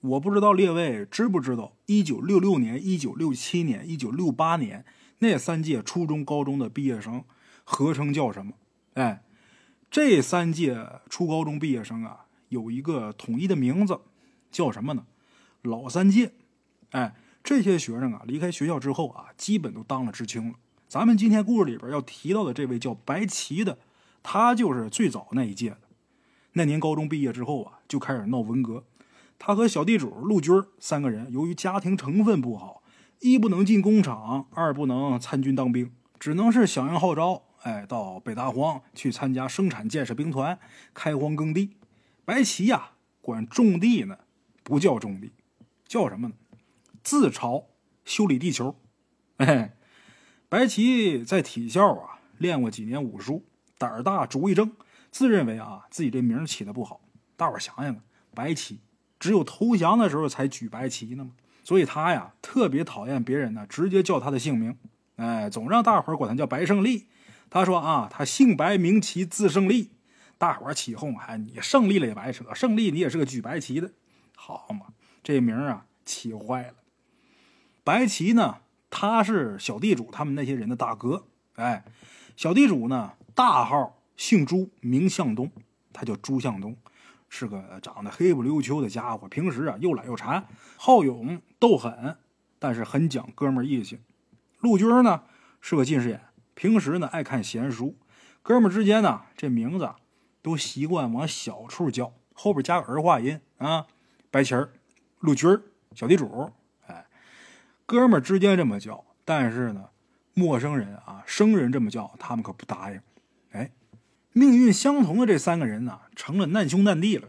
我不知道列位知不知道，一九六六年、一九六七年、一九六八年那三届初中、高中的毕业生合称叫什么？哎，这三届初高中毕业生啊，有一个统一的名字，叫什么呢？老三届。哎，这些学生啊，离开学校之后啊，基本都当了知青了。咱们今天故事里边要提到的这位叫白旗的，他就是最早那一届的。那年高中毕业之后啊，就开始闹文革。他和小地主陆军三个人，由于家庭成分不好，一不能进工厂，二不能参军当兵，只能是响应号召，哎，到北大荒去参加生产建设兵团，开荒耕地。白旗呀，管种地呢，不叫种地，叫什么呢？自嘲修理地球。哎，白旗在体校啊练过几年武术，胆儿大，主意正，自认为啊自己这名起的不好。大伙想想啊，白旗。只有投降的时候才举白旗呢嘛，所以他呀特别讨厌别人呢直接叫他的姓名，哎，总让大伙管他叫白胜利。他说啊，他姓白名旗字胜利，大伙起哄，哎，你胜利了也白扯，胜利你也是个举白旗的，好嘛，这名啊起坏了。白旗呢，他是小地主他们那些人的大哥，哎，小地主呢大号姓朱，名向东，他叫朱向东。是个长得黑不溜秋的家伙，平时啊又懒又馋，好勇斗狠，但是很讲哥们义气。陆军呢是个近视眼，平时呢爱看闲书。哥们之间呢这名字都习惯往小处叫，后边加个儿化音啊。白旗儿、陆军儿、小地主，哎，哥们之间这么叫。但是呢，陌生人啊、生人这么叫，他们可不答应。命运相同的这三个人呢，成了难兄难弟了。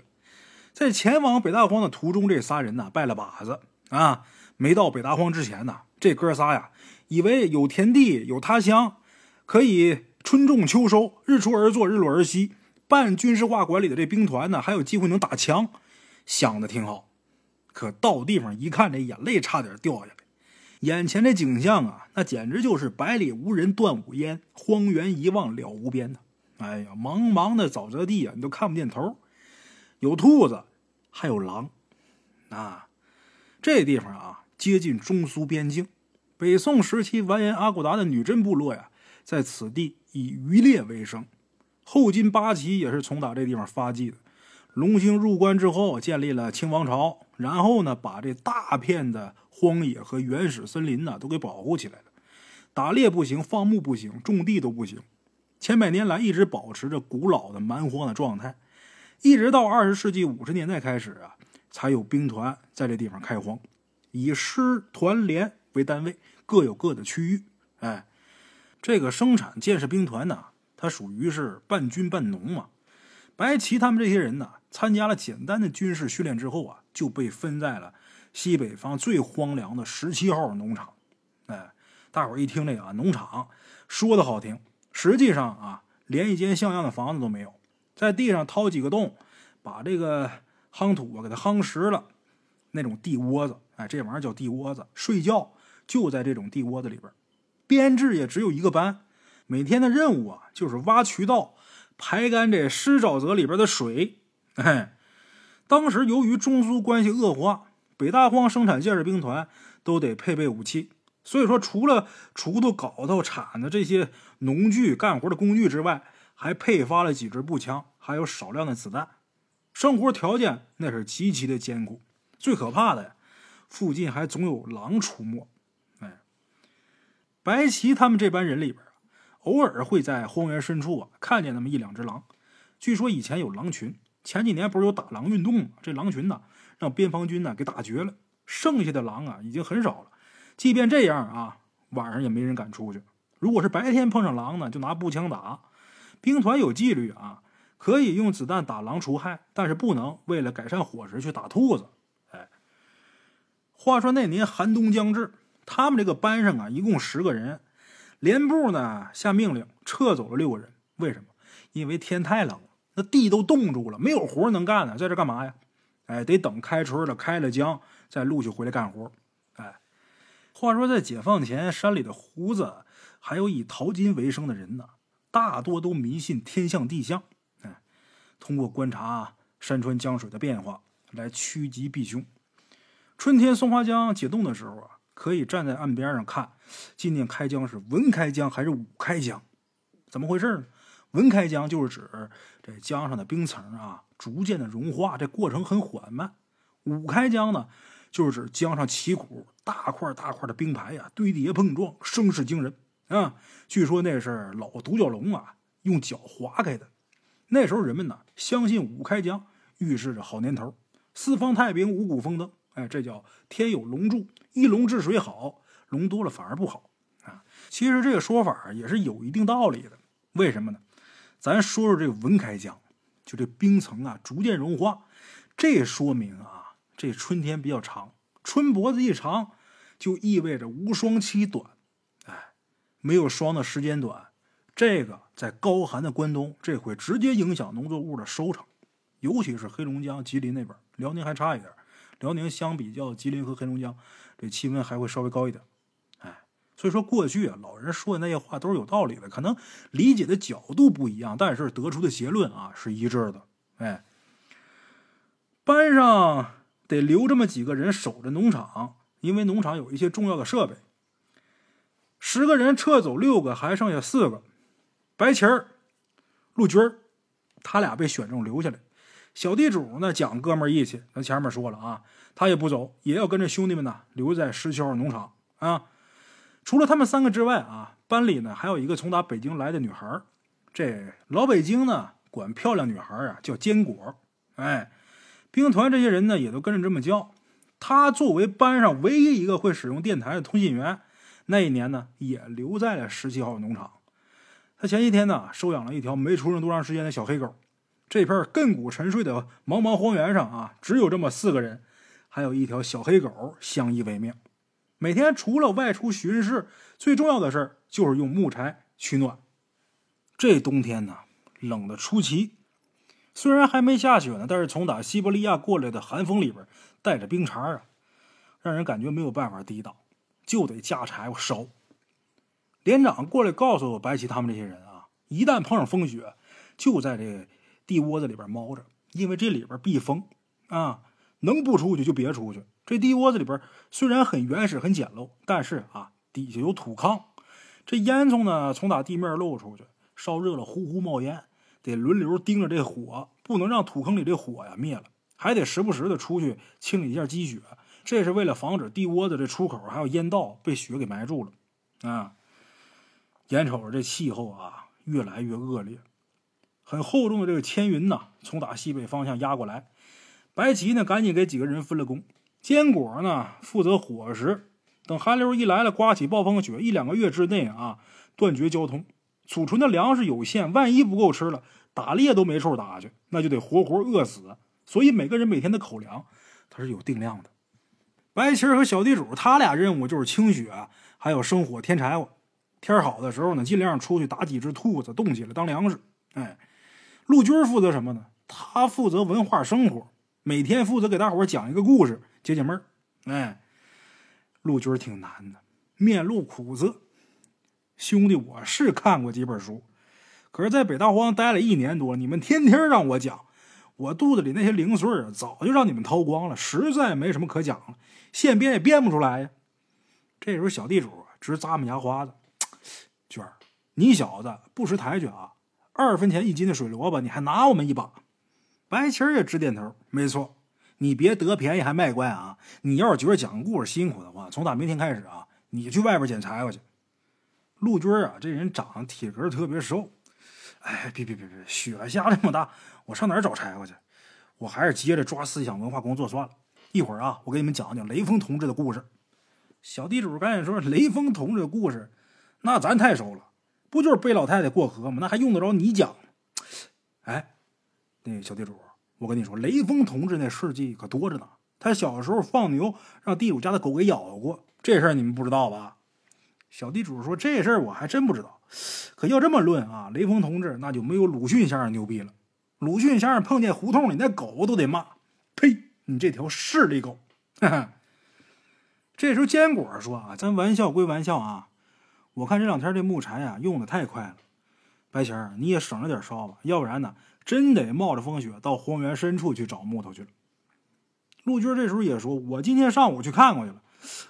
在前往北大荒的途中，这仨人呢拜了把子啊。没到北大荒之前呢，这哥仨呀，以为有田地、有他乡，可以春种秋收，日出而作，日落而息。办军事化管理的这兵团呢，还有机会能打枪，想的挺好。可到地方一看，这眼泪差点掉下来。眼前这景象啊，那简直就是百里无人断无烟，荒原一望了无边呐。哎呀，茫茫的沼泽地啊，你都看不见头。有兔子，还有狼。啊，这地方啊，接近中苏边境。北宋时期完颜阿骨达的女真部落呀，在此地以渔猎为生。后金八旗也是从打这地方发迹的。隆兴入关之后，建立了清王朝，然后呢，把这大片的荒野和原始森林呢，都给保护起来了。打猎不行，放牧不行，种地都不行。千百年来一直保持着古老的蛮荒的状态，一直到二十世纪五十年代开始啊，才有兵团在这地方开荒，以师团连为单位，各有各的区域。哎，这个生产建设兵团呢，它属于是半军半农嘛。白旗他们这些人呢，参加了简单的军事训练之后啊，就被分在了西北方最荒凉的十七号农场。哎，大伙一听这个，农场说的好听。实际上啊，连一间像样的房子都没有，在地上掏几个洞，把这个夯土啊给它夯实了，那种地窝子，哎，这玩意儿叫地窝子，睡觉就在这种地窝子里边。编制也只有一个班，每天的任务啊就是挖渠道，排干这湿沼泽里边的水。哎，当时由于中苏关系恶化，北大荒生产建设兵团都得配备武器。所以说，除了锄头、镐头、铲子这些农具干活的工具之外，还配发了几支步枪，还有少量的子弹。生活条件那是极其的艰苦。最可怕的呀，附近还总有狼出没。哎，白旗他们这班人里边，偶尔会在荒原深处啊看见那么一两只狼。据说以前有狼群，前几年不是有打狼运动吗？这狼群呢，让边防军呢给打绝了。剩下的狼啊，已经很少了。即便这样啊，晚上也没人敢出去。如果是白天碰上狼呢，就拿步枪打。兵团有纪律啊，可以用子弹打狼除害，但是不能为了改善伙食去打兔子。哎，话说那年寒冬将至，他们这个班上啊，一共十个人，连部呢下命令撤走了六个人。为什么？因为天太冷了，那地都冻住了，没有活能干呢，在这干嘛呀？哎，得等开春了，开了江再陆续回来干活。话说，在解放前，山里的胡子还有以淘金为生的人呢，大多都迷信天象地象，哎，通过观察山川江水的变化来趋吉避凶。春天松花江解冻的时候啊，可以站在岸边上看，今年开江是文开江还是武开江？怎么回事呢？文开江就是指这江上的冰层啊逐渐的融化，这过程很缓慢；武开江呢，就是指江上起鼓，大块大块的冰排呀堆叠碰撞，声势惊人啊。据说那是老独角龙啊用脚划开的。那时候人们呢相信五开江预示着好年头，四方太平，五谷丰登。哎，这叫天有龙助，一龙治水好，龙多了反而不好啊。其实这个说法也是有一定道理的。为什么呢？咱说说这个文开江，就这冰层啊逐渐融化，这说明啊这春天比较长，春脖子一长，就意味着无霜期短。哎，没有霜的时间短，这个在高寒的关东，这会直接影响农作物的收成，尤其是黑龙江、吉林那边，辽宁还差一点。辽宁相比较吉林和黑龙江，这气温还会稍微高一点，哎，所以说过去啊，老人说的那些话都是有道理的，可能理解的角度不一样，但是得出的结论啊是一致的。哎，班上得留这么几个人守着农场，因为农场有一些重要的设备。十个人撤走六个，还剩下四个，白旗儿、陆军儿，他俩被选中留下来。小地主呢，讲哥们义气。咱前面说了啊，他也不走，也要跟着兄弟们呢留在十七号农场啊。除了他们三个之外啊，班里呢还有一个从打北京来的女孩这老北京呢管漂亮女孩啊叫坚果。哎，兵团这些人呢也都跟着这么叫。他作为班上唯一一个会使用电台的通信员，那一年呢也留在了十七号农场。他前些天呢收养了一条没出生多长时间的小黑狗。这片亘古沉睡的茫茫荒原上啊，只有这么四个人，还有一条小黑狗相依为命。每天除了外出巡视，最重要的事儿就是用木柴取暖。这冬天呢，冷的出奇。虽然还没下雪呢，但是从打西伯利亚过来的寒风里边带着冰碴啊，让人感觉没有办法抵挡，就得架柴火烧。连长过来告诉白起他们这些人啊，一旦碰上风雪，就在这。地窝子里边猫着，因为这里边避风啊，能不出去就别出去。这地窝子里边虽然很原始、很简陋，但是啊，底下有土炕，这烟囱呢从打地面露出去，烧热了呼呼冒烟，得轮流盯着这火，不能让土坑里这火呀灭了，还得时不时的出去清理一下积雪，这是为了防止地窝子这出口还有烟道被雪给埋住了啊。眼瞅着这气候啊越来越恶劣。很厚重的这个千云呐，从打西北方向压过来。白起呢，赶紧给几个人分了工。坚果呢，负责伙食。等寒流一来了，刮起暴风雪，一两个月之内啊，断绝交通，储存的粮食有限，万一不够吃了，打猎都没处打去，那就得活活饿死。所以每个人每天的口粮，它是有定量的。白旗和小地主他俩任务就是清雪，还有生火添柴火。天好的时候呢，尽量出去打几只兔子，冻起来当粮食。哎。陆军负责什么呢？他负责文化生活，每天负责给大伙讲一个故事，解解闷儿。哎，陆军挺难的，面露苦涩。兄弟，我是看过几本书，可是在北大荒待了一年多，你们天天让我讲，我肚子里那些零碎啊，早就让你们掏光了，实在没什么可讲了，现编也编不出来呀。这时候小地主直咂摸牙花子，娟儿，你小子不识抬举啊！二分钱一斤的水萝卜，你还拿我们一把？白旗也直点头，没错，你别得便宜还卖乖啊！你要是觉得讲故事辛苦的话，从打明天开始啊，你去外边捡柴火去。陆军啊，这人长得体格特别瘦。哎，别别别别，雪下这么大，我上哪儿找柴火去？我还是接着抓思想文化工作算了。一会儿啊，我给你们讲讲雷锋同志的故事。小地主赶紧说：“雷锋同志的故事，那咱太熟了。”不就是背老太太过河吗？那还用得着你讲？哎，那小地主，我跟你说，雷锋同志那事迹可多着呢。他小时候放牛，让地主家的狗给咬过，这事儿你们不知道吧？小地主说：“这事儿我还真不知道。”可要这么论啊，雷锋同志那就没有鲁迅先生牛逼了。鲁迅先生碰见胡同里那狗都得骂：“呸！你这条势利狗！”哈哈。这时候坚果说：“啊，咱玩笑归玩笑啊。”我看这两天这木柴啊用的太快了，白钱儿你也省着点烧吧，要不然呢真得冒着风雪到荒原深处去找木头去了。陆军这时候也说：“我今天上午去看过去了，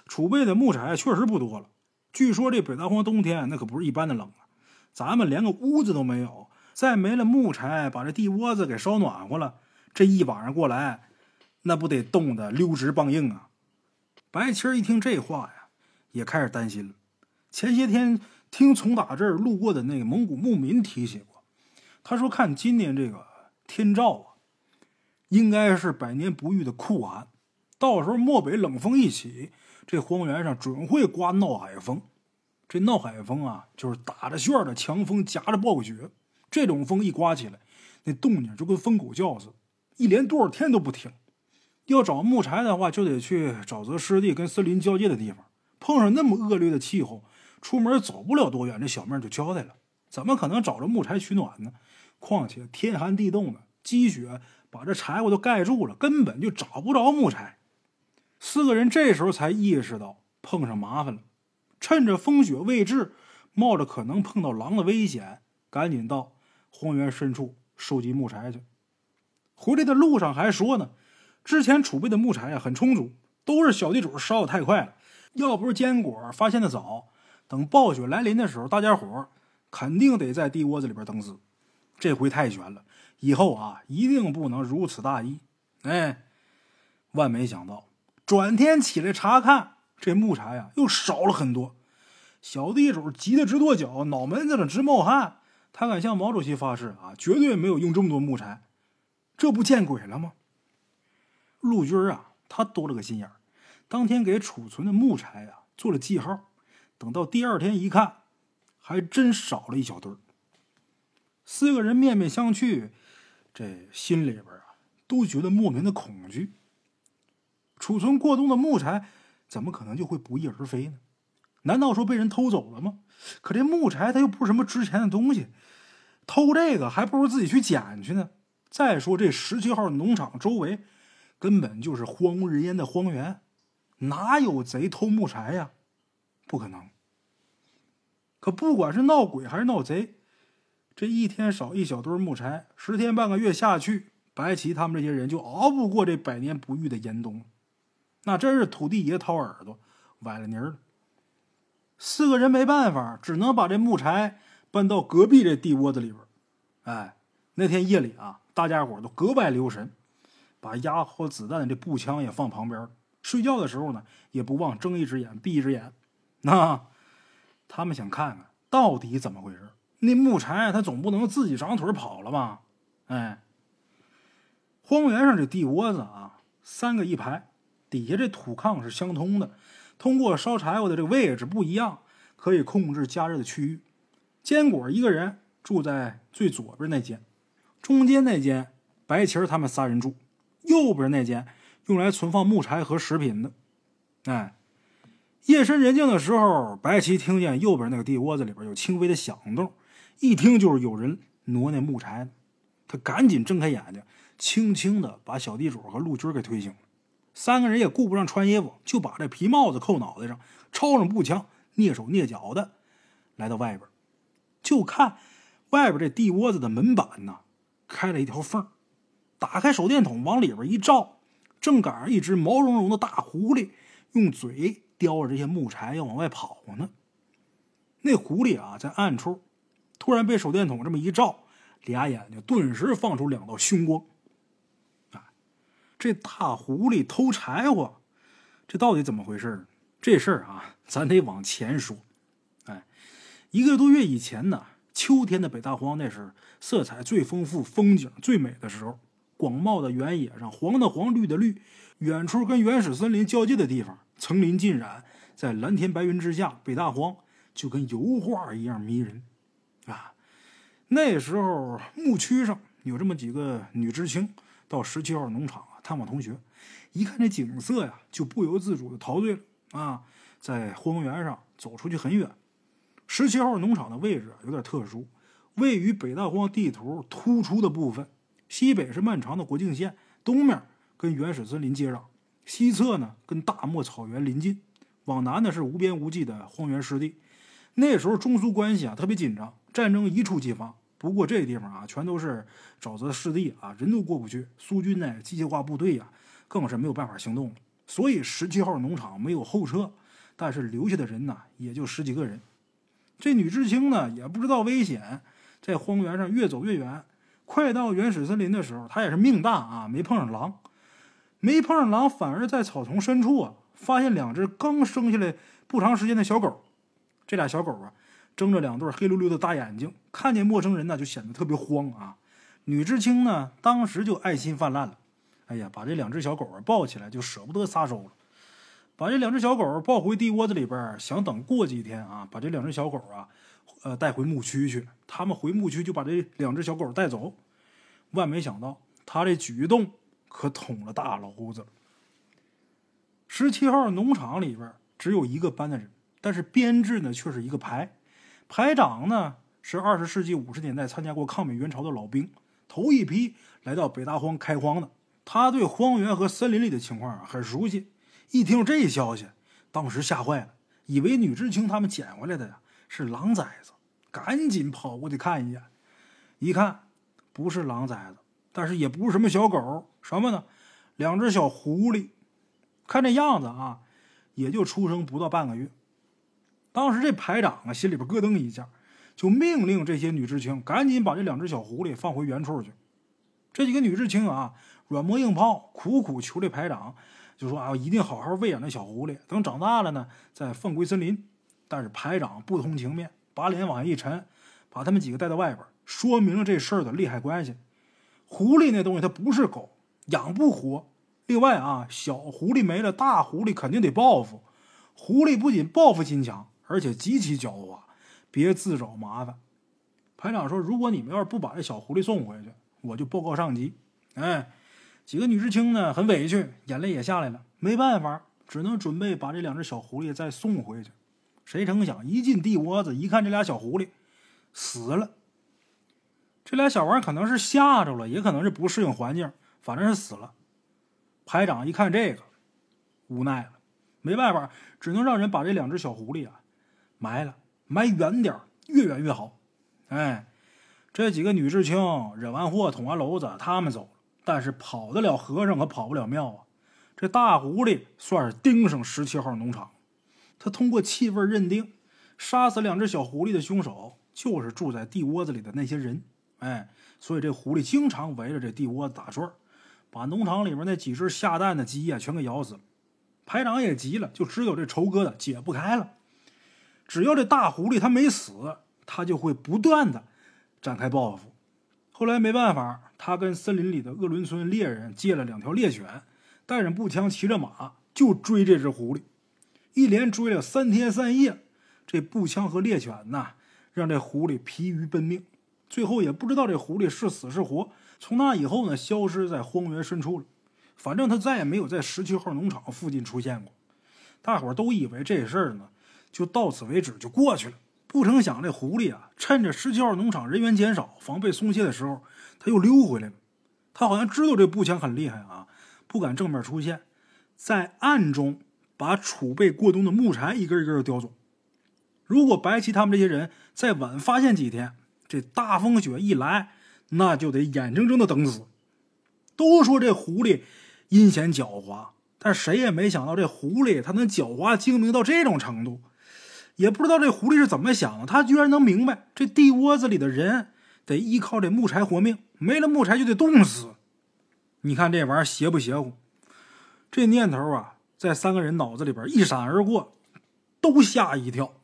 储备的木柴确实不多了。据说这北大荒冬天那可不是一般的冷啊，咱们连个屋子都没有，再没了木柴把这地窝子给烧暖和了，这一晚上过来，那不得冻得溜直棒硬啊！”白旗儿一听这话呀，也开始担心了。前些天听从打这儿路过的那个蒙古牧民提起过，他说看今年这个天照啊。应该是百年不遇的酷寒，到时候漠北冷风一起，这荒原上准会刮闹海风。这闹海风啊，就是打着旋的强风夹着暴雪，这种风一刮起来，那动静就跟疯狗叫似的，一连多少天都不停。要找木柴的话，就得去沼泽湿地跟森林交界的地方。碰上那么恶劣的气候，出门走不了多远，这小命就交代了。怎么可能找着木柴取暖呢？况且天寒地冻的，积雪。把这柴火都盖住了，根本就找不着木柴。四个人这时候才意识到碰上麻烦了，趁着风雪未至，冒着可能碰到狼的危险，赶紧到荒原深处收集木柴去。回来的路上还说呢，之前储备的木柴呀很充足，都是小地主烧的太快了。要不是坚果发现的早，等暴雪来临的时候，大家伙肯定得在地窝子里边等死。这回太悬了。以后啊，一定不能如此大意！哎，万没想到，转天起来查看，这木柴呀又少了很多。小地主急得直跺脚，脑门子上直冒汗。他敢向毛主席发誓啊，绝对没有用这么多木柴，这不见鬼了吗？陆军啊，他多了个心眼儿，当天给储存的木柴啊做了记号。等到第二天一看，还真少了一小堆儿。四个人面面相觑。这心里边啊，都觉得莫名的恐惧。储存过冬的木柴，怎么可能就会不翼而飞呢？难道说被人偷走了吗？可这木柴它又不是什么值钱的东西，偷这个还不如自己去捡去呢。再说这十七号农场周围根本就是荒无人烟的荒原，哪有贼偷木柴呀？不可能。可不管是闹鬼还是闹贼。这一天少一小堆木柴，十天半个月下去，白棋他们这些人就熬不过这百年不遇的严冬，那真是土地爷掏耳朵崴了泥了。四个人没办法，只能把这木柴搬到隔壁这地窝子里边。哎，那天夜里啊，大家伙都格外留神，把压好子弹的这步枪也放旁边。睡觉的时候呢，也不忘睁一只眼闭一只眼。那他们想看看到底怎么回事。那木柴，它总不能自己长腿跑了吧？哎，荒原上这地窝子啊，三个一排，底下这土炕是相通的，通过烧柴火的这个位置不一样，可以控制加热的区域。坚果一个人住在最左边那间，中间那间白旗他们仨人住，右边那间用来存放木柴和食品的。哎，夜深人静的时候，白旗听见右边那个地窝子里边有轻微的响动。一听就是有人挪那木柴，他赶紧睁开眼睛，轻轻的把小地主和陆军给推醒。三个人也顾不上穿衣服，就把这皮帽子扣脑袋上，抄上步枪，蹑手蹑脚的来到外边，就看外边这地窝子的门板呢开了一条缝，打开手电筒往里边一照，正赶上一只毛茸茸的大狐狸用嘴叼着这些木柴要往外跑呢。那狐狸啊，在暗处。突然被手电筒这么一照，俩眼睛顿时放出两道凶光。这大狐狸偷柴火，这到底怎么回事这事儿啊，咱得往前说。哎，一个多月以前呢，秋天的北大荒那是色彩最丰富、风景最美的时候。广袤的原野上，黄的黄，绿的绿，远处跟原始森林交界的地方，层林尽染，在蓝天白云之下，北大荒就跟油画一样迷人。啊，那时候牧区上有这么几个女知青到十七号农场探望同学，一看这景色呀，就不由自主的陶醉了啊！在荒原上走出去很远，十七号农场的位置有点特殊，位于北大荒地图突出的部分，西北是漫长的国境线，东面跟原始森林接壤，西侧呢跟大漠草原临近，往南呢是无边无际的荒原湿地。那时候中苏关系啊特别紧张。战争一触即发，不过这地方啊，全都是沼泽湿地啊，人都过不去。苏军呢，机械化部队呀，更是没有办法行动了。所以十七号农场没有后撤，但是留下的人呢，也就十几个人。这女知青呢，也不知道危险，在荒原上越走越远。快到原始森林的时候，她也是命大啊，没碰上狼，没碰上狼，反而在草丛深处啊，发现两只刚生下来不长时间的小狗。这俩小狗啊，睁着两对黑溜溜的大眼睛，看见陌生人呢，就显得特别慌啊。女知青呢，当时就爱心泛滥了，哎呀，把这两只小狗啊抱起来，就舍不得撒手了，把这两只小狗抱回地窝子里边，想等过几天啊，把这两只小狗啊，呃，带回牧区去。他们回牧区就把这两只小狗带走，万没想到他这举动可捅了大娄子。十七号农场里边只有一个班的人，但是编制呢却是一个排，排长呢是二十世纪五十年代参加过抗美援朝的老兵。头一批来到北大荒开荒的，他对荒原和森林里的情况很熟悉。一听这消息，当时吓坏了，以为女知青他们捡回来的呀是狼崽子，赶紧跑过去看一眼。一看，不是狼崽子，但是也不是什么小狗，什么呢？两只小狐狸。看这样子啊，也就出生不到半个月。当时这排长啊，心里边咯噔一下。就命令这些女知青赶紧把这两只小狐狸放回原处去。这几个女知青啊，软磨硬泡，苦苦求这排长，就说啊，一定好好喂养那小狐狸，等长大了呢，再放归森林。但是排长不通情面，把脸往下一沉，把他们几个带到外边，说明了这事儿的利害关系。狐狸那东西它不是狗，养不活。另外啊，小狐狸没了，大狐狸肯定得报复。狐狸不仅报复心强，而且极其狡猾。别自找麻烦。排长说：“如果你们要是不把这小狐狸送回去，我就报告上级。”哎，几个女知青呢，很委屈，眼泪也下来了。没办法，只能准备把这两只小狐狸再送回去。谁成想，一进地窝子，一看这俩小狐狸死了。这俩小玩意可能是吓着了，也可能是不适应环境，反正是死了。排长一看这个，无奈了，没办法，只能让人把这两只小狐狸啊埋了。埋远点越远越好。哎，这几个女知青惹完祸、捅完娄子，他们走了。但是跑得了和尚，可跑不了庙啊！这大狐狸算是盯上十七号农场。他通过气味认定，杀死两只小狐狸的凶手就是住在地窝子里的那些人。哎，所以这狐狸经常围着这地窝子打转，把农场里面那几只下蛋的鸡呀全给咬死了。排长也急了，就只有这仇疙瘩解不开了。只要这大狐狸它没死，它就会不断的展开报复。后来没办法，他跟森林里的鄂伦村猎人借了两条猎犬，带着步枪，骑着马就追这只狐狸。一连追了三天三夜，这步枪和猎犬呐，让这狐狸疲于奔命。最后也不知道这狐狸是死是活。从那以后呢，消失在荒原深处了。反正他再也没有在十七号农场附近出现过。大伙都以为这事儿呢。就到此为止，就过去了。不成想，这狐狸啊，趁着十七号农场人员减少、防备松懈的时候，他又溜回来了。他好像知道这步枪很厉害啊，不敢正面出现，在暗中把储备过冬的木柴一根一根的叼走。如果白旗他们这些人再晚发现几天，这大风雪一来，那就得眼睁睁的等死。都说这狐狸阴险狡猾，但谁也没想到这狐狸它能狡猾精明到这种程度。也不知道这狐狸是怎么想的，他居然能明白这地窝子里的人得依靠这木柴活命，没了木柴就得冻死。你看这玩意邪不邪乎？这念头啊，在三个人脑子里边一闪而过，都吓一跳。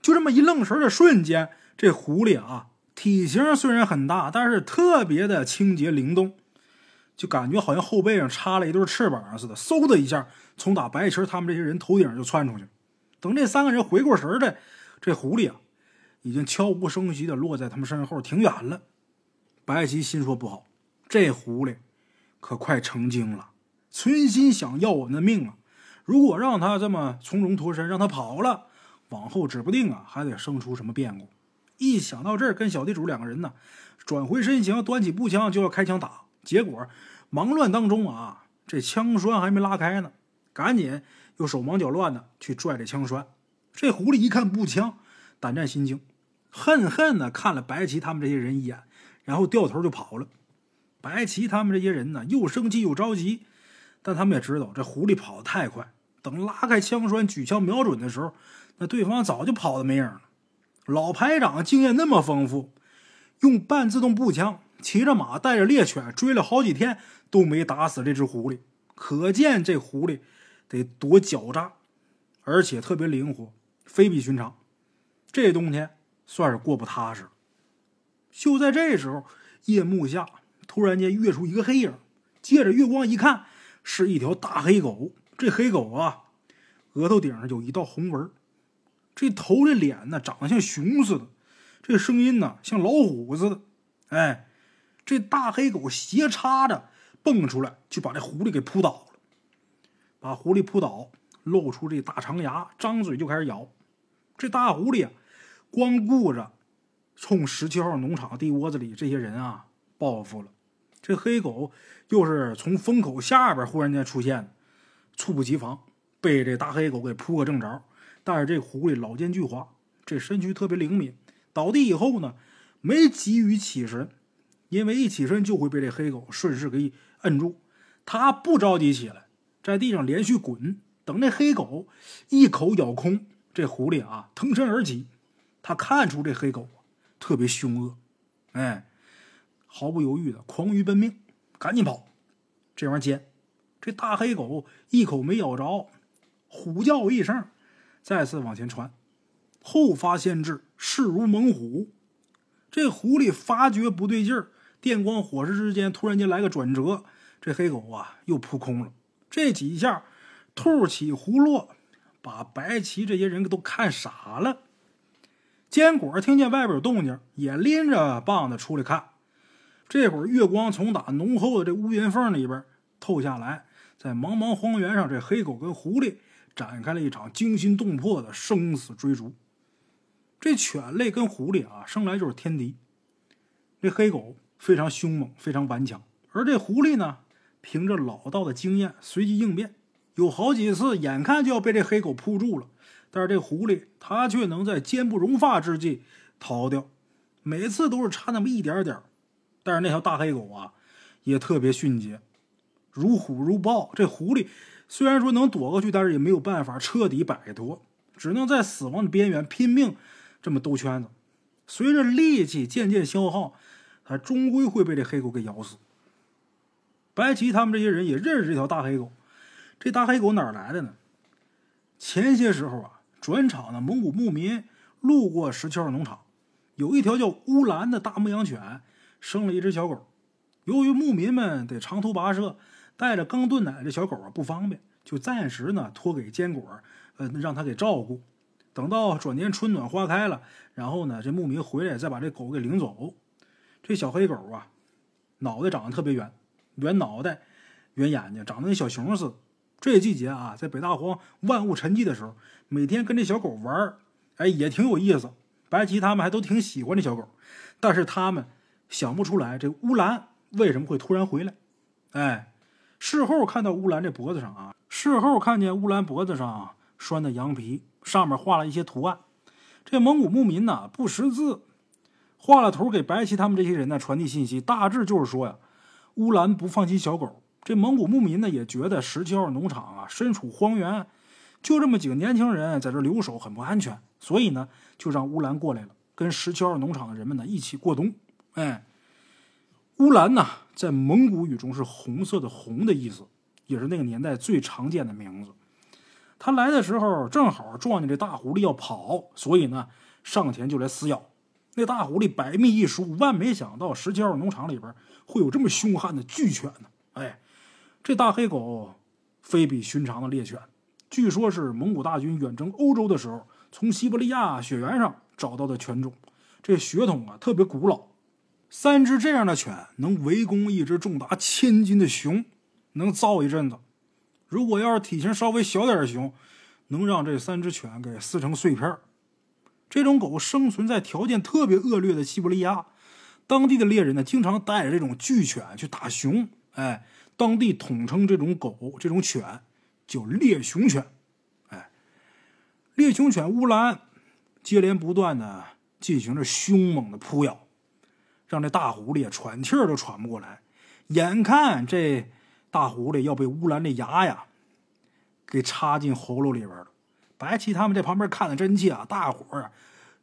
就这么一愣神的瞬间，这狐狸啊，体型虽然很大，但是特别的清洁灵动，就感觉好像后背上插了一对翅膀似的，嗖的一下从打白旗他们这些人头顶就窜出去。等这三个人回过神来，这狐狸啊，已经悄无声息的落在他们身后挺远了。白棋心说不好，这狐狸可快成精了，存心想要我们的命啊！如果让他这么从容脱身，让他跑了，往后指不定啊，还得生出什么变故。一想到这儿，跟小地主两个人呢，转回身形，端起步枪就要开枪打。结果忙乱当中啊，这枪栓还没拉开呢，赶紧。又手忙脚乱的去拽这枪栓，这狐狸一看步枪，胆战心惊，恨恨的看了白旗他们这些人一眼，然后掉头就跑了。白旗他们这些人呢，又生气又着急，但他们也知道这狐狸跑得太快，等拉开枪栓举枪瞄准的时候，那对方早就跑得没影了。老排长经验那么丰富，用半自动步枪，骑着马，带着猎犬追了好几天都没打死这只狐狸，可见这狐狸得多狡诈，而且特别灵活，非比寻常。这冬天算是过不踏实。就在这时候，夜幕下突然间跃出一个黑影，借着月光一看，是一条大黑狗。这黑狗啊，额头顶上有一道红纹。这头这脸呢，长得像熊似的；这声音呢，像老虎似的。哎，这大黑狗斜插着蹦出来，就把这狐狸给扑倒。把狐狸扑倒，露出这大长牙，张嘴就开始咬。这大狐狸，光顾着冲十七号农场地窝子里这些人啊报复了。这黑狗又是从风口下边忽然间出现，猝不及防，被这大黑狗给扑个正着。但是这狐狸老奸巨猾，这身躯特别灵敏，倒地以后呢，没急于起身，因为一起身就会被这黑狗顺势给摁住。他不着急起来，在地上连续滚，等那黑狗一口咬空，这狐狸啊腾身而起。他看出这黑狗特别凶恶，哎，毫不犹豫的狂于奔命，赶紧跑。这玩意儿尖，这大黑狗一口没咬着，虎叫一声。再次往前传，后发先至，势如猛虎。这狐狸发觉不对劲儿，电光火石之间，突然间来个转折，这黑狗啊又扑空了。这几下兔起胡落，把白旗这些人都看傻了。坚果听见外边有动静，也拎着棒子出来看。这会儿月光从打浓厚的这乌云缝里边透下来，在茫茫荒原上，这黑狗跟狐狸。展开了一场惊心动魄的生死追逐。这犬类跟狐狸啊，生来就是天敌。这黑狗非常凶猛，非常顽强，而这狐狸呢，凭着老道的经验，随机应变。有好几次，眼看就要被这黑狗扑住了，但是这狐狸它却能在坚不容发之际逃掉。每次都是差那么一点点但是那条大黑狗啊，也特别迅捷，如虎如豹。这狐狸。虽然说能躲过去，但是也没有办法彻底摆脱，只能在死亡的边缘拼命这么兜圈子。随着力气渐渐消耗，它终归会被这黑狗给咬死。白旗他们这些人也认识这条大黑狗，这大黑狗哪来的呢？前些时候啊，转场的蒙古牧民路过石桥农场，有一条叫乌兰的大牧羊犬生了一只小狗，由于牧民们得长途跋涉。带着刚炖奶的小狗啊不方便，就暂时呢托给坚果，呃让他给照顾。等到转年春暖花开了，然后呢这牧民回来再把这狗给领走。这小黑狗啊，脑袋长得特别圆，圆脑袋，圆眼睛，长得跟小熊似的。这季节啊，在北大荒万物沉寂的时候，每天跟这小狗玩哎也挺有意思。白旗他们还都挺喜欢这小狗，但是他们想不出来这乌兰为什么会突然回来，哎。事后看到乌兰这脖子上啊，事后看见乌兰脖子上拴的羊皮，上面画了一些图案。这蒙古牧民呢不识字，画了图给白旗他们这些人呢传递信息，大致就是说呀，乌兰不放心小狗。这蒙古牧民呢也觉得十七号农场啊身处荒原，就这么几个年轻人在这留守很不安全，所以呢就让乌兰过来了，跟十七号农场的人们呢一起过冬。哎。乌兰呢，在蒙古语中是红色的“红”的意思，也是那个年代最常见的名字。他来的时候正好撞见这大狐狸要跑，所以呢上前就来撕咬。那大狐狸百密一疏，万没想到十七号农场里边会有这么凶悍的巨犬呢。哎，这大黑狗非比寻常的猎犬，据说是蒙古大军远征欧洲的时候从西伯利亚雪原上找到的犬种，这血统啊特别古老。三只这样的犬能围攻一只重达千斤的熊，能造一阵子。如果要是体型稍微小点的熊，能让这三只犬给撕成碎片。这种狗生存在条件特别恶劣的西伯利亚，当地的猎人呢，经常带着这种巨犬去打熊。哎，当地统称这种狗、这种犬叫猎熊犬。哎，猎熊犬乌兰接连不断的进行着凶猛的扑咬。让这大狐狸喘气儿都喘不过来，眼看这大狐狸要被乌兰的牙呀给插进喉咙里边了。白起他们在旁边看的真切啊，大伙儿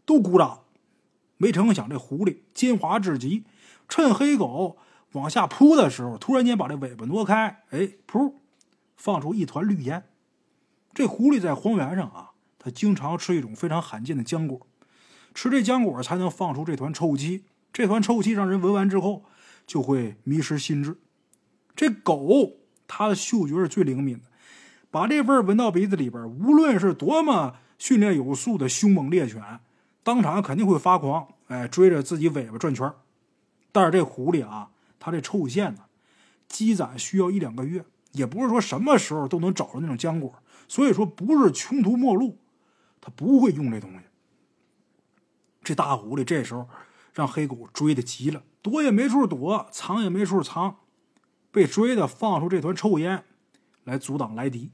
都鼓掌。没成想，这狐狸奸猾至极，趁黑狗往下扑的时候，突然间把这尾巴挪开，哎，噗，放出一团绿烟。这狐狸在荒原上啊，它经常吃一种非常罕见的浆果，吃这浆果才能放出这团臭气。这团臭气让人闻完之后就会迷失心智。这狗它的嗅觉是最灵敏的，把这味儿闻到鼻子里边，无论是多么训练有素的凶猛猎犬。当场肯定会发狂，哎，追着自己尾巴转圈但是这狐狸啊，它这臭腺呢，积攒需要一两个月，也不是说什么时候都能找着那种浆果，所以说不是穷途末路，它不会用这东西。这大狐狸这时候让黑狗追的急了，躲也没处躲，藏也没处藏，被追的放出这团臭烟来阻挡来敌。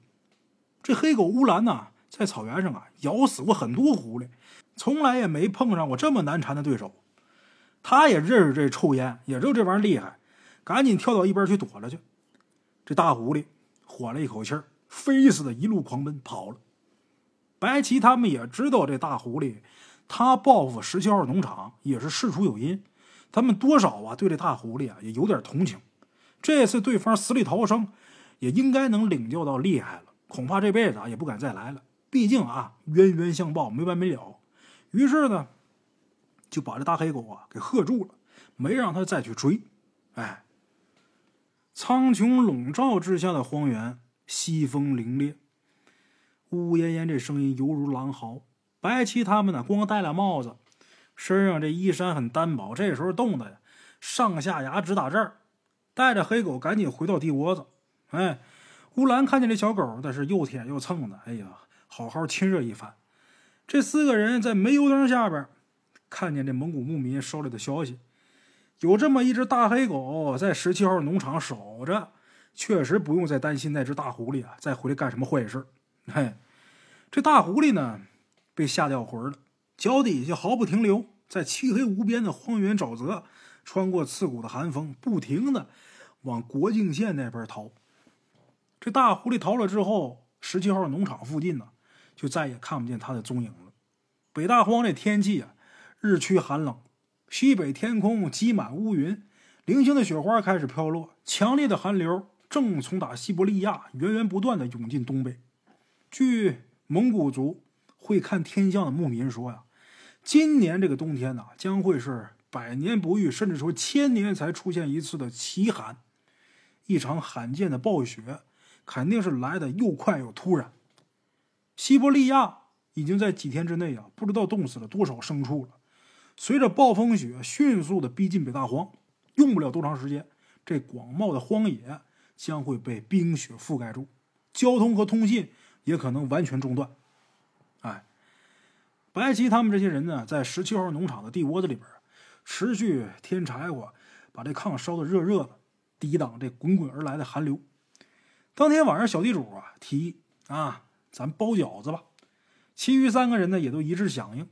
这黑狗乌兰呢，在草原上啊，咬死过很多狐狸。从来也没碰上过这么难缠的对手，他也认识这臭烟，也知道这玩意儿厉害，赶紧跳到一边去躲着去。这大狐狸缓了一口气儿，飞似的一路狂奔跑了。白棋他们也知道这大狐狸，他报复十七号农场也是事出有因，他们多少啊对这大狐狸啊也有点同情。这次对方死里逃生，也应该能领教到厉害了，恐怕这辈子啊也不敢再来了。毕竟啊冤冤相报没完没了。于是呢，就把这大黑狗啊给喝住了，没让他再去追。哎，苍穹笼罩之下的荒原，西风凛冽，呜呜咽咽这声音犹如狼嚎。白旗他们呢，光戴了帽子，身上这衣衫很单薄，这时候冻的呀，上下牙直打颤带着黑狗赶紧回到地窝子。哎，乌兰看见这小狗，那是又舔又蹭的，哎呀，好好亲热一番。这四个人在煤油灯下边，看见这蒙古牧民捎来的消息，有这么一只大黑狗在十七号农场守着，确实不用再担心那只大狐狸啊再回来干什么坏事。嘿，这大狐狸呢，被吓掉魂了，脚底下毫不停留，在漆黑无边的荒原沼泽，穿过刺骨的寒风，不停的往国境线那边逃。这大狐狸逃了之后，十七号农场附近呢？就再也看不见他的踪影了。北大荒这天气啊，日趋寒冷，西北天空积满乌云，零星的雪花开始飘落，强烈的寒流正从打西伯利亚源源不断的涌进东北。据蒙古族会看天象的牧民说呀，今年这个冬天呐，将会是百年不遇，甚至说千年才出现一次的奇寒，一场罕见的暴雪，肯定是来的又快又突然。西伯利亚已经在几天之内啊，不知道冻死了多少牲畜了。随着暴风雪迅速的逼近北大荒，用不了多长时间，这广袤的荒野将会被冰雪覆盖住，交通和通信也可能完全中断。哎，白旗他们这些人呢，在十七号农场的地窝子里边，持续添柴火，把这炕烧得热热的，抵挡这滚滚而来的寒流。当天晚上，小地主啊提议啊。咱包饺子吧，其余三个人呢也都一致响应。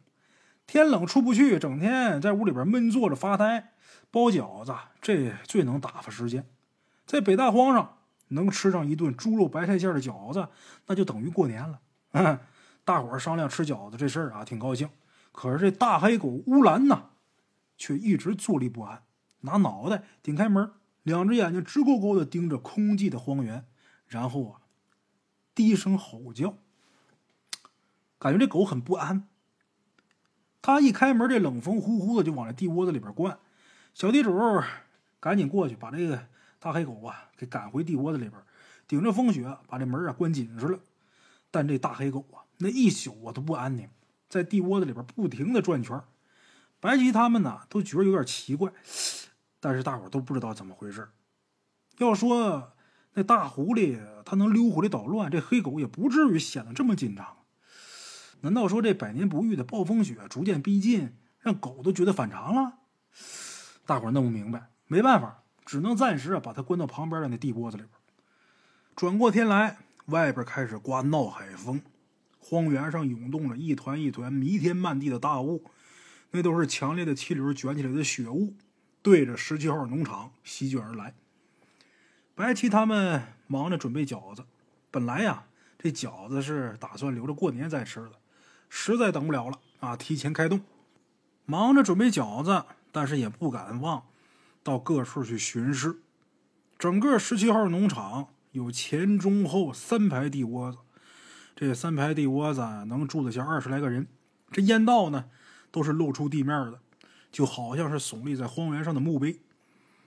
天冷出不去，整天在屋里边闷坐着发呆，包饺子这最能打发时间。在北大荒上能吃上一顿猪肉白菜馅的饺子，那就等于过年了。大伙儿商量吃饺子这事儿啊，挺高兴。可是这大黑狗乌兰呐，却一直坐立不安，拿脑袋顶开门，两只眼睛直勾勾的盯着空寂的荒原，然后啊。低声吼叫，感觉这狗很不安。他一开门，这冷风呼呼的就往这地窝子里边灌。小地主赶紧过去，把这个大黑狗啊给赶回地窝子里边，顶着风雪把这门啊关紧实了。但这大黑狗啊，那一宿啊都不安宁，在地窝子里边不停的转圈。白吉他们呢都觉得有点奇怪，但是大伙都不知道怎么回事。要说。那大狐狸它能溜回来捣乱，这黑狗也不至于显得这么紧张。难道说这百年不遇的暴风雪逐渐逼近，让狗都觉得反常了？大伙弄不明白，没办法，只能暂时啊把它关到旁边的那地窝子里边。转过天来，外边开始刮闹海风，荒原上涌动着一团一团弥天漫地的大雾，那都是强烈的气流卷起来的雪雾，对着十七号农场席卷而来。白七他们忙着准备饺子，本来呀，这饺子是打算留着过年再吃的，实在等不了了啊，提前开动，忙着准备饺子，但是也不敢忘到各处去巡视。整个十七号农场有前中后三排地窝子，这三排地窝子能住得下二十来个人。这烟道呢，都是露出地面的，就好像是耸立在荒原上的墓碑。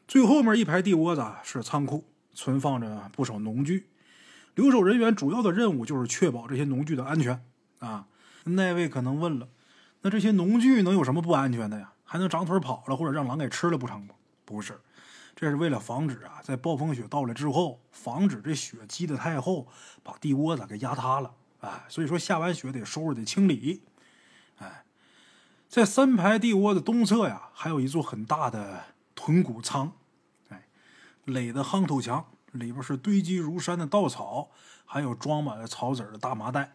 最后面一排地窝子是仓库。存放着不少农具，留守人员主要的任务就是确保这些农具的安全啊。那位可能问了，那这些农具能有什么不安全的呀？还能长腿跑了或者让狼给吃了不成吗？不是，这是为了防止啊，在暴风雪到来之后，防止这雪积得太厚，把地窝子给压塌了。哎，所以说下完雪得收拾得清理。哎，在三排地窝的东侧呀，还有一座很大的囤谷仓。垒的夯土墙里边是堆积如山的稻草，还有装满了草籽的大麻袋。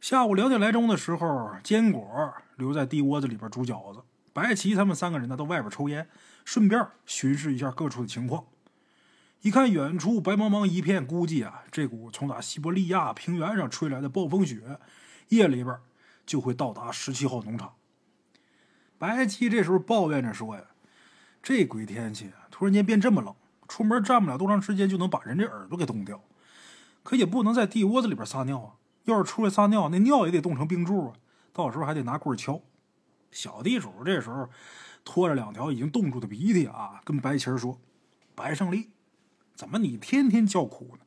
下午两点来钟的时候，坚果留在地窝子里边煮饺子，白旗他们三个人呢到外边抽烟，顺便巡视一下各处的情况。一看远处白茫茫一片，估计啊，这股从打西伯利亚平原上吹来的暴风雪，夜里边就会到达十七号农场。白旗这时候抱怨着说呀：“这鬼天气！”突然间变这么冷，出门站不了多长时间就能把人这耳朵给冻掉，可也不能在地窝子里边撒尿啊！要是出来撒尿，那尿也得冻成冰柱啊！到时候还得拿棍敲。小地主这时候拖着两条已经冻住的鼻涕啊，跟白旗说：“白胜利，怎么你天天叫苦呢？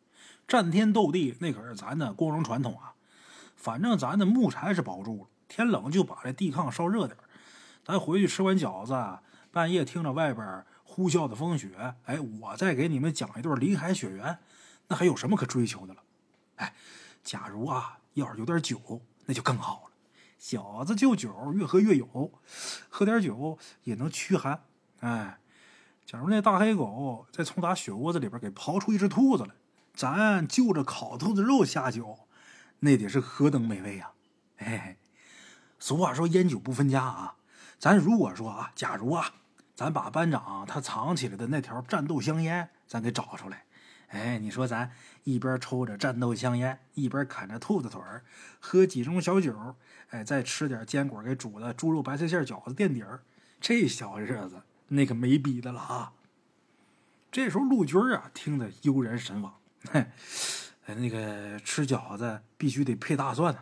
战天斗地那可是咱的光荣传统啊！反正咱的木柴是保住了，天冷就把这地炕烧热点咱回去吃完饺子，半夜听着外边。”呼啸的风雪，哎，我再给你们讲一段林海雪原，那还有什么可追求的了？哎，假如啊，要是有点酒，那就更好了。小子就酒，越喝越有，喝点酒也能驱寒。哎，假如那大黑狗再从咱雪窝子里边给刨出一只兔子来，咱就着烤兔子肉下酒，那得是何等美味呀！哎，俗话说烟酒不分家啊，咱如果说啊，假如啊。咱把班长他藏起来的那条战斗香烟，咱给找出来。哎，你说咱一边抽着战斗香烟，一边啃着兔子腿儿，喝几盅小酒，哎，再吃点坚果给煮的猪肉白菜馅饺子垫底儿，这小日子那可没比的了啊！这时候陆军啊，听得悠然神往。嘿，那个吃饺子必须得配大蒜呢。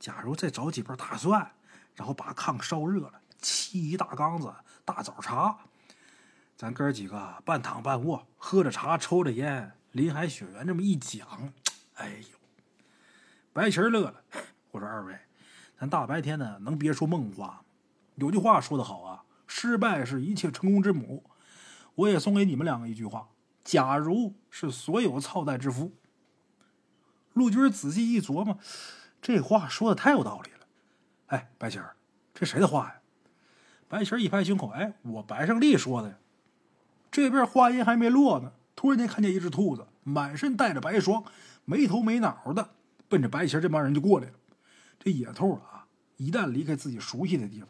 假如再找几瓣大蒜，然后把炕烧热了，沏一大缸子。大早茶，咱哥几个半躺半卧，喝着茶，抽着烟，林海雪原这么一讲，哎呦，白旗乐了。我说二位，咱大白天的能别说梦话吗？有句话说得好啊，失败是一切成功之母。我也送给你们两个一句话：假如是所有操蛋之夫。陆军仔细一琢磨，这话说的太有道理了。哎，白旗儿，这谁的话呀？白旗一拍胸口，哎，我白胜利说的呀。这边话音还没落呢，突然间看见一只兔子，满身带着白霜，没头没脑的，奔着白旗这帮人就过来了。这野兔啊，一旦离开自己熟悉的地方，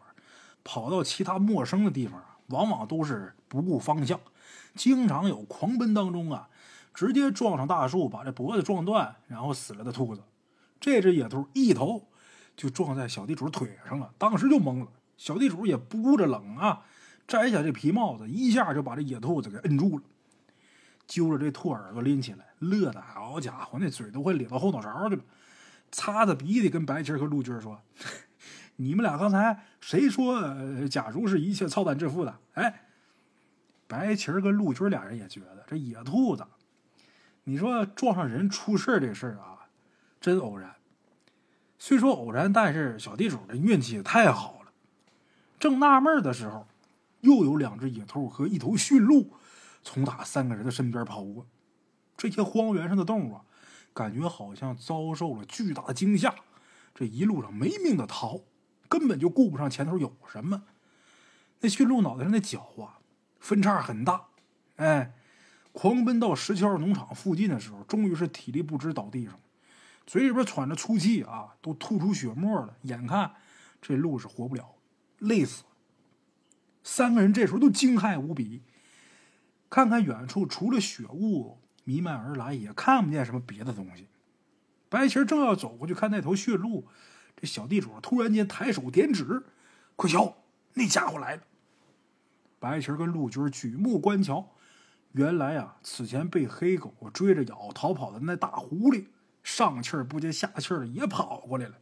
跑到其他陌生的地方，往往都是不顾方向，经常有狂奔当中啊，直接撞上大树，把这脖子撞断，然后死了的兔子。这只野兔一头就撞在小地主腿上了，当时就懵了。小地主也不顾着冷啊，摘下这皮帽子，一下就把这野兔子给摁住了，揪着这兔耳朵拎起来，乐的好家伙，那嘴都快咧到后脑勺去了，擦着鼻涕跟白旗和陆军说：“你们俩刚才谁说假如是一切操蛋致富的？”哎，白旗跟陆军俩人也觉得这野兔子，你说撞上人出事这事儿啊，真偶然。虽说偶然，但是小地主这运气也太好了。正纳闷的时候，又有两只野兔和一头驯鹿从打三个人的身边跑过。这些荒原上的动物啊，感觉好像遭受了巨大的惊吓，这一路上没命的逃，根本就顾不上前头有什么。那驯鹿脑袋上的角啊，分叉很大。哎，狂奔到石桥农场附近的时候，终于是体力不支倒地上，嘴里边喘着粗气啊，都吐出血沫了。眼看这鹿是活不了。累死！三个人这时候都惊骇无比，看看远处，除了雪雾弥漫而来，也看不见什么别的东西。白旗正要走过去看那头驯鹿，这小地主突然间抬手点指：“快瞧，那家伙来了！”白旗跟陆军举目观瞧，原来啊，此前被黑狗追着咬逃跑的那大狐狸，上气儿不接下气儿的也跑过来了。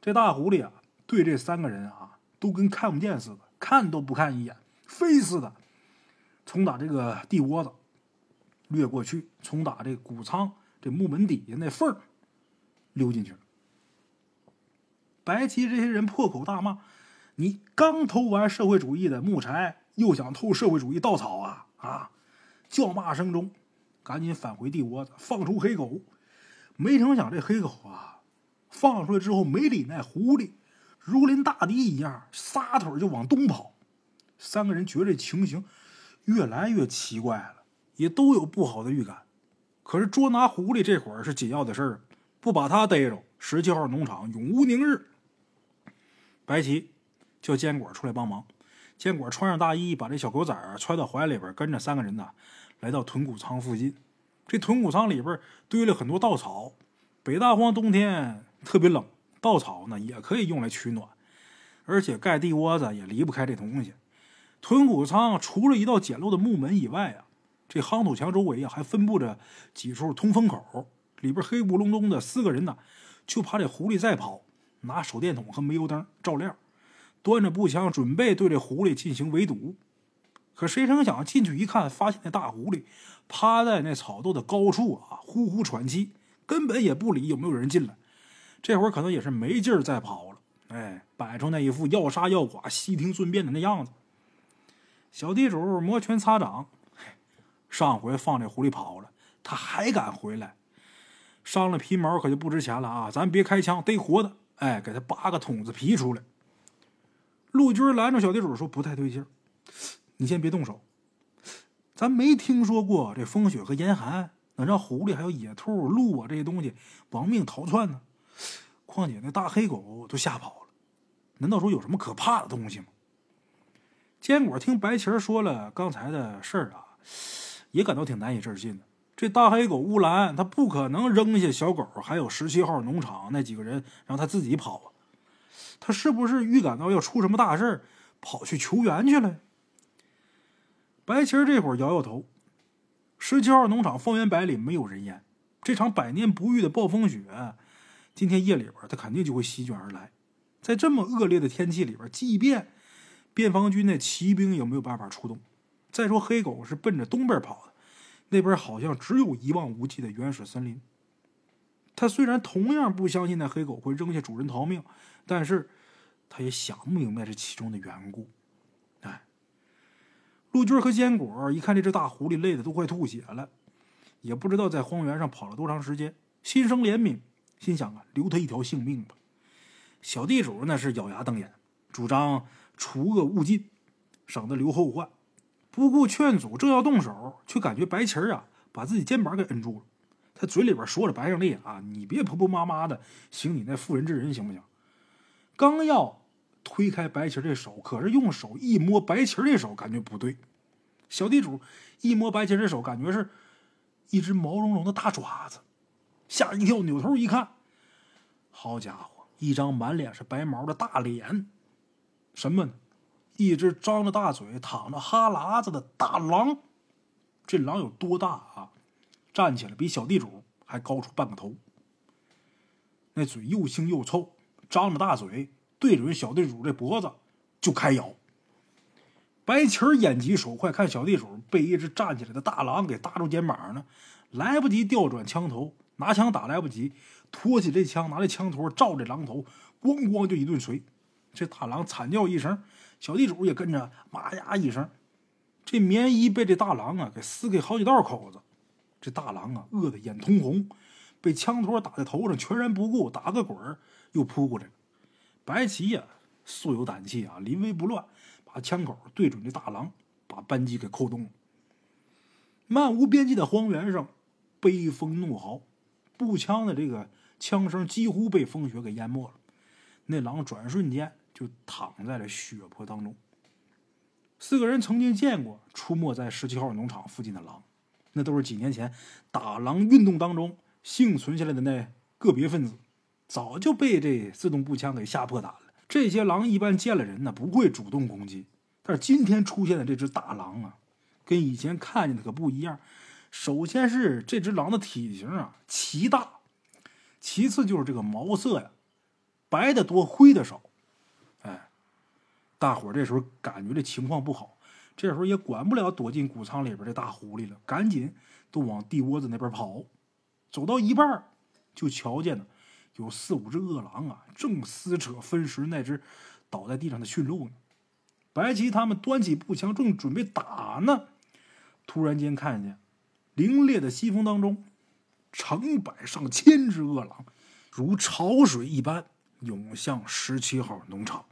这大狐狸啊，对这三个人啊，都跟看不见似的，看都不看一眼，飞似的从打这个地窝子掠过去，从打这谷仓这木门底下那缝儿溜进去了。白旗这些人破口大骂：“你刚偷完社会主义的木柴，又想偷社会主义稻草啊！”啊！叫骂声中，赶紧返回地窝子，放出黑狗。没成想，这黑狗啊，放出来之后没理那狐狸，如临大敌一样，撒腿就往东跑。三个人觉得这情形越来越奇怪了，也都有不好的预感。可是捉拿狐狸这会儿是紧要的事儿，不把他逮着，十七号农场永无宁日。白旗叫坚果出来帮忙。坚果穿上大衣，把这小狗崽儿揣到怀里边，跟着三个人呢，来到屯谷仓附近。这屯谷仓里边堆了很多稻草。北大荒冬天特别冷，稻草呢也可以用来取暖，而且盖地窝子也离不开这东西。屯谷仓除了一道简陋的木门以外啊，这夯土墙周围啊还分布着几处通风口，里边黑咕隆咚的。四个人呢，就怕这狐狸再跑，拿手电筒和煤油灯照亮。端着步枪准备对这狐狸进行围堵，可谁成想进去一看，发现那大狐狸趴在那草垛的高处啊，呼呼喘气，根本也不理有没有人进来。这会儿可能也是没劲儿再跑了，哎，摆出那一副要杀要剐、悉听尊便的那样子。小地主摩拳擦掌，上回放这狐狸跑了，他还敢回来？伤了皮毛可就不值钱了啊！咱别开枪，逮活的，哎，给他扒个筒子皮出来。陆军拦住小地主说：“不太对劲儿，你先别动手。咱没听说过这风雪和严寒能让狐狸、还有野兔、鹿啊这些东西亡命逃窜呢。况且那大黑狗都吓跑了，难道说有什么可怕的东西吗？”坚果听白旗说了刚才的事儿啊，也感到挺难以置信的。这大黑狗乌兰，他不可能扔下小狗，还有十七号农场那几个人，让他自己跑啊。他是不是预感到要出什么大事儿，跑去求援去了？白旗这会儿摇摇头。十七号农场方圆百里没有人烟，这场百年不遇的暴风雪，今天夜里边他肯定就会席卷而来。在这么恶劣的天气里边，即便边防军的骑兵也没有办法出动。再说黑狗是奔着东边跑的，那边好像只有一望无际的原始森林。他虽然同样不相信那黑狗会扔下主人逃命，但是他也想不明白这其中的缘故。哎，陆军和坚果一看这只大狐狸累得都快吐血了，也不知道在荒原上跑了多长时间，心生怜悯，心想啊，留他一条性命吧。小地主那是咬牙瞪眼，主张除恶务尽，省得留后患。不顾劝阻，正要动手，却感觉白旗儿啊把自己肩膀给摁住了。他嘴里边说着白胜利啊，你别婆婆妈妈的行你那妇人之仁行不行？刚要推开白旗这手，可是用手一摸白旗这手，感觉不对。小地主一摸白旗这手，感觉是一只毛茸茸的大爪子，吓一跳，扭头一看，好家伙，一张满脸是白毛的大脸，什么？一只张着大嘴、淌着哈喇子的大狼。这狼有多大啊？站起来比小地主还高出半个头，那嘴又腥又臭，张着大嘴对准小地主这脖子就开咬。白旗儿眼疾手快，看小地主被一只站起来的大狼给搭住肩膀呢，来不及调转枪头，拿枪打来不及，托起这枪，拿着枪托照着狼头，咣咣就一顿锤。这大狼惨叫一声，小地主也跟着妈呀一声，这棉衣被这大狼啊给撕开好几道口子。这大狼啊，饿得眼通红，被枪托打在头上，全然不顾，打个滚儿又扑过来了。白旗呀，素有胆气啊，临危不乱，把枪口对准这大狼，把扳机给扣动了。漫无边际的荒原上，悲风怒嚎，步枪的这个枪声几乎被风雪给淹没了。那狼转瞬间就躺在了血泊当中。四个人曾经见过出没在十七号农场附近的狼，那都是几年前打狼运动当中幸存下来的那个别分子，早就被这自动步枪给吓破胆了。这些狼一般见了人呢不会主动攻击，但是今天出现的这只大狼啊，跟以前看见的可不一样。首先是这只狼的体型啊奇大，其次就是这个毛色呀，白的多，灰的少。哎，大伙儿这时候感觉这情况不好，这时候也管不了躲进谷仓里边的大狐狸了，赶紧都往地窝子那边跑。走到一半，就瞧见了有四五只恶狼啊，正撕扯分食那只倒在地上的驯鹿呢。白旗他们端起步枪，正准备打呢，突然间看见。凛冽的西风当中，成百上千只饿狼如潮水一般涌向十七号农场。